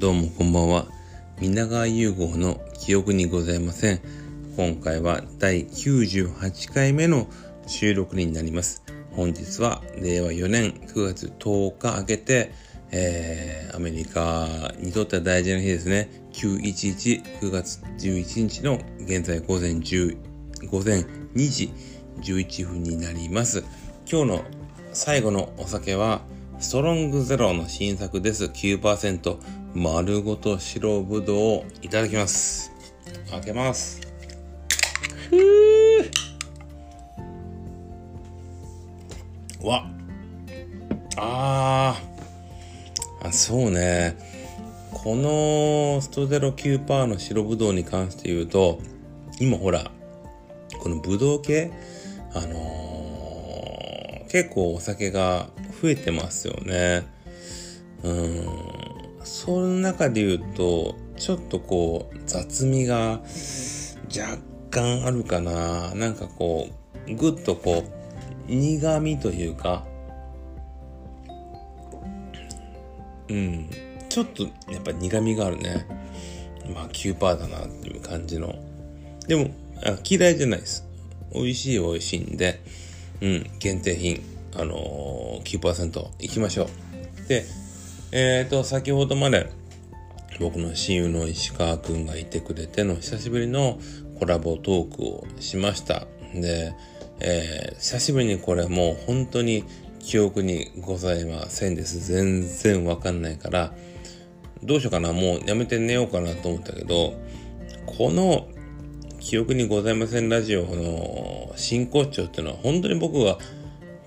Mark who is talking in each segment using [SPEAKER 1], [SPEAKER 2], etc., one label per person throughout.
[SPEAKER 1] どうもこんばんは。皆川融合の記憶にございません。今回は第98回目の収録になります。本日は令和4年9月10日明けて、えー、アメリカにとっては大事な日ですね。911、9月11日の現在午前10、午前2時11分になります。今日の最後のお酒は、ストロングゼロの新作です。9%丸ごと白ぶどうをいただきます。開けます。ふぅわああそうね。このストゼロ9%の白ぶどうに関して言うと、今ほら、このぶどう系、あのー、結構お酒が増えてますよね。うん。その中で言うと、ちょっとこう、雑味が若干あるかな。なんかこう、ぐっとこう、苦味というか、うん。ちょっとやっぱ苦味があるね。まあ9%だなっていう感じの。でも、嫌いじゃないです。美味しい美味しいんで、うん、限定品。あのー、9%いきましょう。で、えっ、ー、と、先ほどまで僕の親友の石川くんがいてくれての久しぶりのコラボトークをしました。で、えー、久しぶりにこれもう本当に記憶にございませんです。全然わかんないから、どうしようかな、もうやめて寝ようかなと思ったけど、この記憶にございませんラジオの真骨頂っていうのは本当に僕が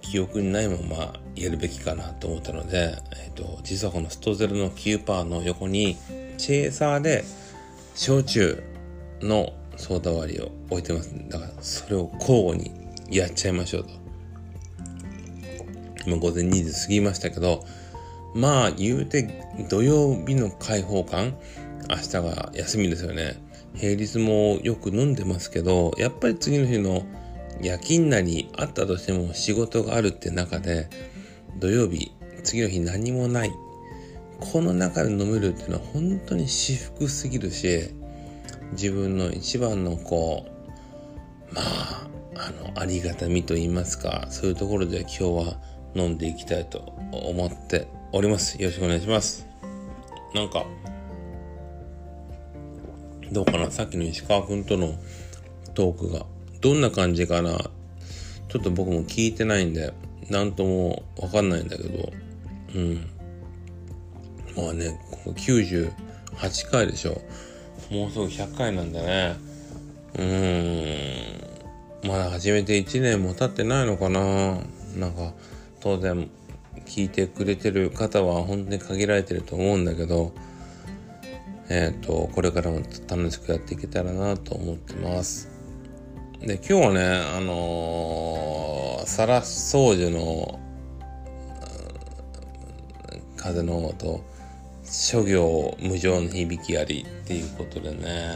[SPEAKER 1] 記憶にないままやるべきかなと思ったので、えっ、と、実はこのストゼロの9%の横に、チェーサーで、焼酎のソーダ割りを置いてます。だから、それを交互にやっちゃいましょうと。今午前2時過ぎましたけど、まあ、言うて、土曜日の開放感、明日が休みですよね。平日もよく飲んでますけど、やっぱり次の日の夜勤なりあったとしても仕事があるって中で土曜日次の日何もない。この中で飲めるっていうのは本当に至福すぎるし自分の一番のこうまああのありがたみと言いますかそういうところで今日は飲んでいきたいと思っております。よろしくお願いします。なんかどうかな？さっきの石川君とのトークが。どんな感じかな？ちょっと僕も聞いてないんで。何ともわかんないんだけどうん。まあねこの98回でしょ。もうすぐ100回なんだね。うーん。まだ始めて1年も経ってないのかな。なんか当然聞いてくれてる方は本当に限られてると思うんだけどえっ、ー、とこれからも楽しくやっていけたらなと思ってます。で、今日はね、あのー、サラ掃除の、風の音、諸行無常の響きありっていうことでね、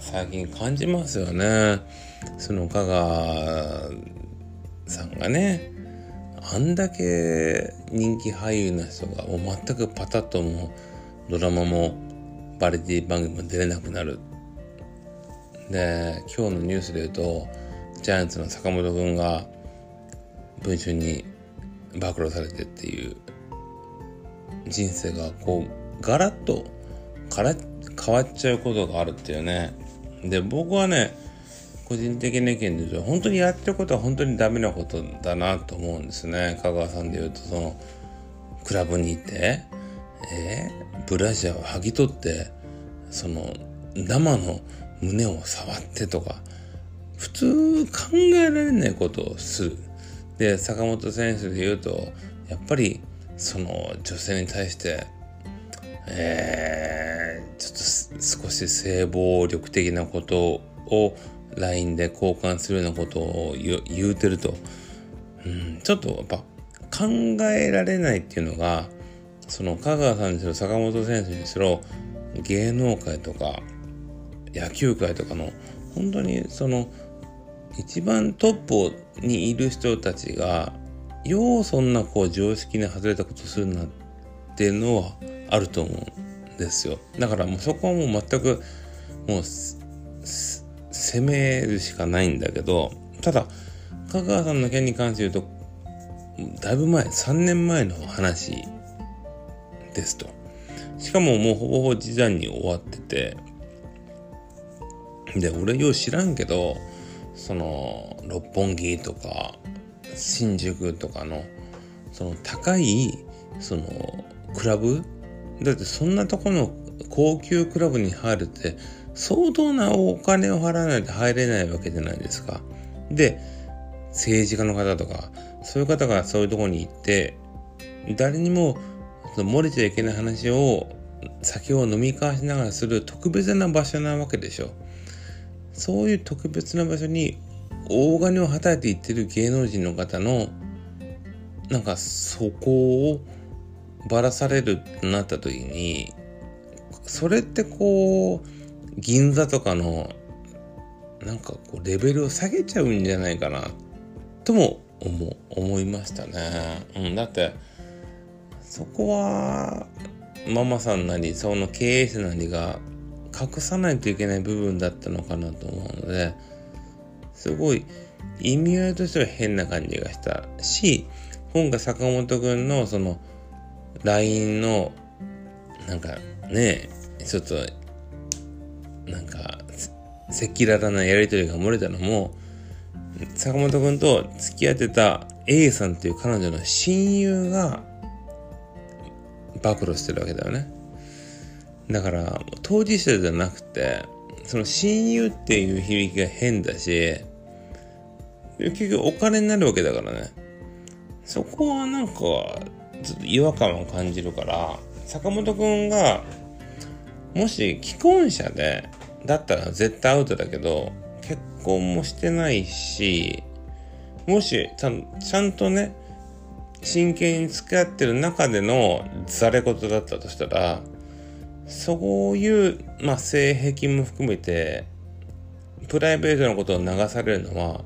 [SPEAKER 1] 最近感じますよね。その香川さんがね、あんだけ人気俳優な人がもう全くパタッともドラマもバラエティ番組も出れなくなるで今日のニュースで言うとジャイアンツの坂本君が文春に暴露されてっていう人生がこうガラッとから変わっちゃうことがあるっていうねで僕はね個人的な意見で言うと本当にやってることは本当にダメなことだなと思うんですね香川さんで言うとそのクラブに行ってえー、ブラジャーを剥ぎ取ってその生の胸を触ってとか、普通考えられないことをする。で、坂本選手で言うと、やっぱりその女性に対して、えー、ちょっと少し性暴力的なことを LINE で交換するようなことを言うてると、うん、ちょっとやっぱ考えられないっていうのが、その香川さんにしろ坂本選手にしろ芸能界とか野球界とかの本当にその一番トップにいる人たちがようそんなこう常識に外れたことするなっていうのはあると思うんですよ。だからもうそこはもう全くもう攻めるしかないんだけどただ香川さんの件に関して言うとだいぶ前3年前の話ですと。しかももうほぼほぼ時短に終わってて。で俺よう知らんけどその六本木とか新宿とかのその高いそのクラブ？だってそんなとこの高級クラブに入るって相当なお金を払わないと入れないわけじゃないですか。で、政治家の方とか、そういう方がそういうとこに行って、誰にも漏れちゃいけない話を酒を飲み交わしながらする特別な場所なわけでしょ。そういう特別な場所に大金をはたいていってる芸能人の方のなんかそこをばらされるってなった時にそれってこう銀座とかのなんかこうレベルを下げちゃうんじゃないかなとも思思いましたね。うん、だってそこはママさんなりその経営者なりが隠さないといけない部分だったのかなと思うのですごい意味合いとしては変な感じがしたし今回坂本くんのその LINE のなんかねちょっとなんか赤裸々なやり取りが漏れたのも坂本君と付き合ってた A さんっていう彼女の親友が暴露してるわけだよね。だから当事者じゃなくてその親友っていう響きが変だし結局お金になるわけだからね。そこはなんかちょっと違和感を感じるから坂本君がもし既婚者でだったら絶対アウトだけど、結婚もしてないし、もしちゃんちゃんとね、真剣に付き合ってる中でのざれ言だったとしたら、そういう、まあ、性癖も含めて、プライベートなことを流されるのは、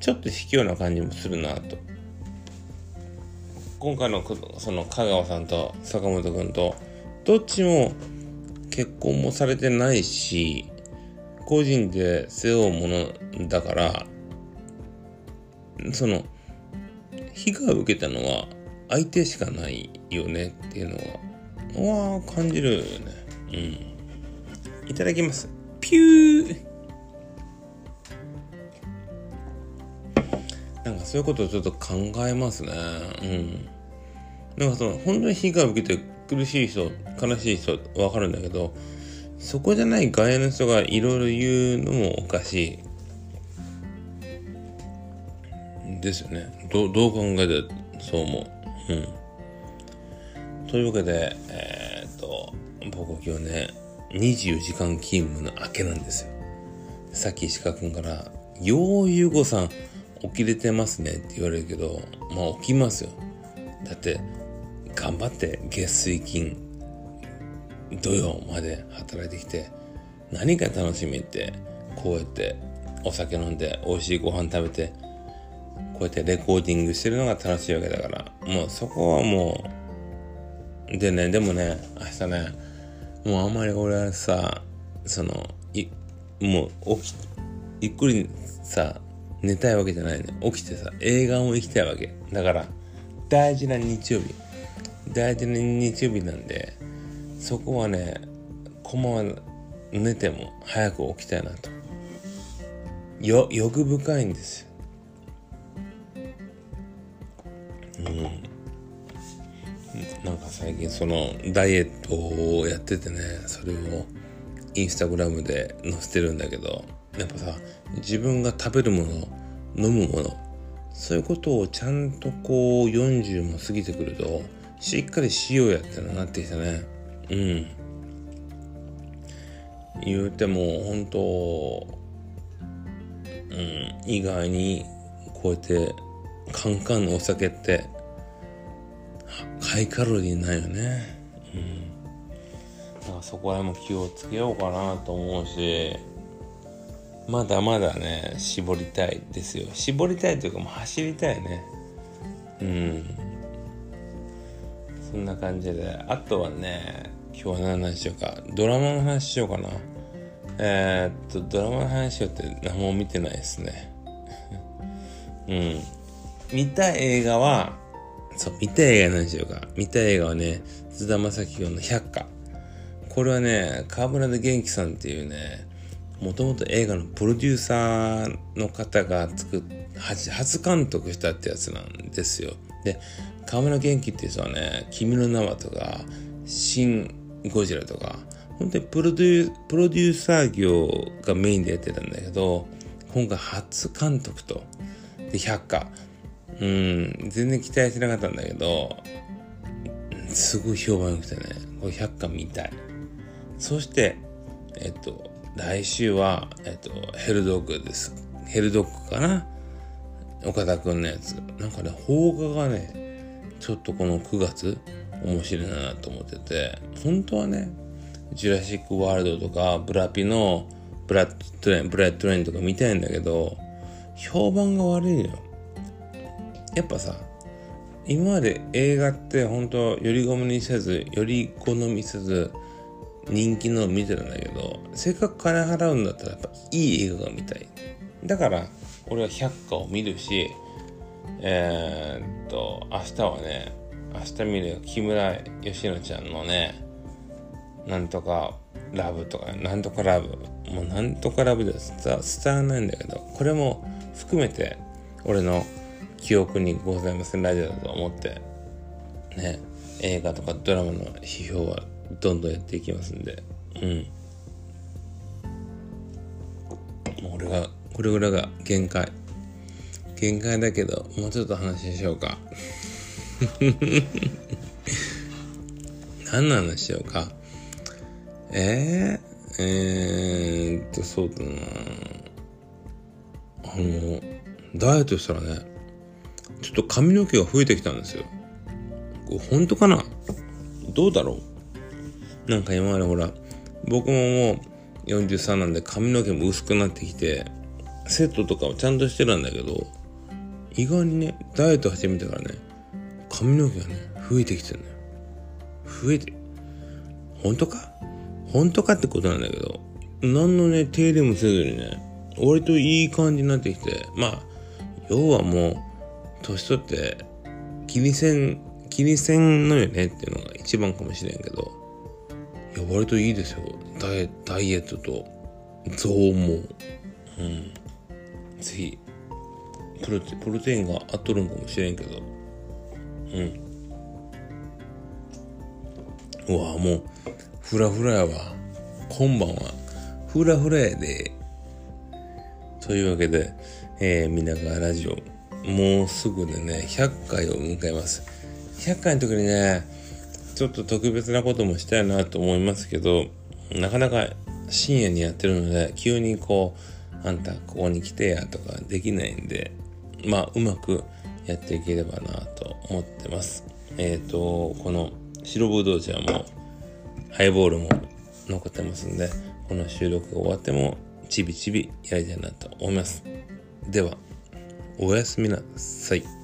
[SPEAKER 1] ちょっと卑怯な感じもするなと。今回のその香川さんと坂本君と、どっちも結婚もされてないし、個人で背負うものだから、その、被害を受けたのは相手しかないよねっていうのは、わ感じるよね。うん。いただきます。ピューなんかそういうことをちょっと考えますね。うん。なんかその、本当に被害を受けて苦しい人、悲しい人、わかるんだけど、そこじゃない外野の人がいろいろ言うのもおかしいですよね。どどう考えてそう思う。うん。というわけで、えー、っと、僕今日ね、24時間勤務の明けなんですよ。さっき石川くんから、ようゆうごさん起きれてますねって言われるけど、まあ起きますよ。だって、頑張って月水金土曜まで働いてきて何が楽しみってこうやってお酒飲んで美味しいご飯食べてこうやってレコーディングしてるのが楽しいわけだからもうそこはもうでねでもね明日ねもうあんまり俺はさそのいもう起きゆっくりさ寝たいわけじゃないね。起きてさ映画を行きたいわけ。だから大事な日曜日。大事な日曜日なんでそこはねこのまま寝ても早く起きたいなと。よ欲深いんですよ。最近そのダイエットをやっててねそれをインスタグラムで載せてるんだけどやっぱさ自分が食べるもの飲むものそういうことをちゃんとこう40も過ぎてくるとしっかりしようやってのなってきたね。うん。言うても本当うん意外にこうやってカンカンのお酒ってハイカロリーないよねうんだからそこら辺も気をつけようかなと思うしまだまだね絞りたいですよ絞りたいというかもう走りたいねうんそんな感じであとはね今日は何の話しようか。ドラマの話しようかな。えー、っと、ドラマの話しようって何も見てないですね。うん。見た映画は、そう、見た映画の話しようか。見た映画はね、津田正樹の百花。これはね、河村で元気さんっていうね、もともと映画のプロデューサーの方が作っ初初監督したってやつなんですよ。で、河村元気っていう人はね、君の名はとか、シン・ゴジラとか、本当にプロデュプロデューサー業がメインでやってたんだけど、今回初監督と、で、百花。うん、全然期待してなかったんだけど、すごい評判良くてね、これ百花見たい。そして、えっと、来週は、えっと、ヘルドッグです。ヘルドッグかな？岡田くんのやつ。なんかね、邦画がね、ちょっとこの9月、面白いなと思ってて、本当はね、ジュラシック・ワールドとか、ブラピのブレットトレイン、ブレットトレインとか見たいんだけど、評判が悪いのよ。やっぱさ、今まで映画って本当よりごのみせず、より好みせず、人気のを見てるんだけど、せっかく金払うんだったらやっぱいい映画が見たい。だから、俺は百花を見るし、えー、っと、明日はね、明日見る木村佳乃ちゃんのね、なんとかラブとか、なんとかラブ、もうなんとかラブで伝伝わらないんだけど、これも含めて俺の記憶にございませんラジオだと思って、ね、映画とかドラマの批評はどんどんやっていきますんで、うん。もう俺が、これぐらいが限界。限界だけど、もうちょっと話ししようか。何の話しようか。えー、えー、っと、そうだなあの、ダイエットしたらね、と髪の毛が増えてきたんですよ。これ本当かな？どうだろう？なんか今までほら、僕ももう43なんで髪の毛も薄くなってきて、セットとかをちゃんとしてるんだけど、意外にね、ダイエット始めてからね、髪の毛がね、増えてきてるのよ。増えて、本当か？本当かってことなんだけど、何のね、手入れもせずにね、割といい感じになってきて、まあ、要はもう、年取って、気にせん、気にせんのよねっていうのが一番かもしれんけど、いや、割といいですよ。ダイダイエットと、増毛。うん。ぜひ、プロテプロテインが合っとるんかもしれんけど、うん。うわもう、フラフラやわ。今晩は、フラフラやで。というわけで、えー、皆川ラジオ、もうすぐでね、100回を迎えます。100回の時にね、ちょっと特別なこともしたいなと思いますけど、なかなか深夜にやってるので、急にこう、あんたここに来てやとかできないんで、まあ、うまくやっていければなと思ってます。えっ、ー、と、この白ぶどう茶も、ハイボールも残ってますんで、この収録が終わっても、ちびちびやりたいなと思います。では、おやすみなさい。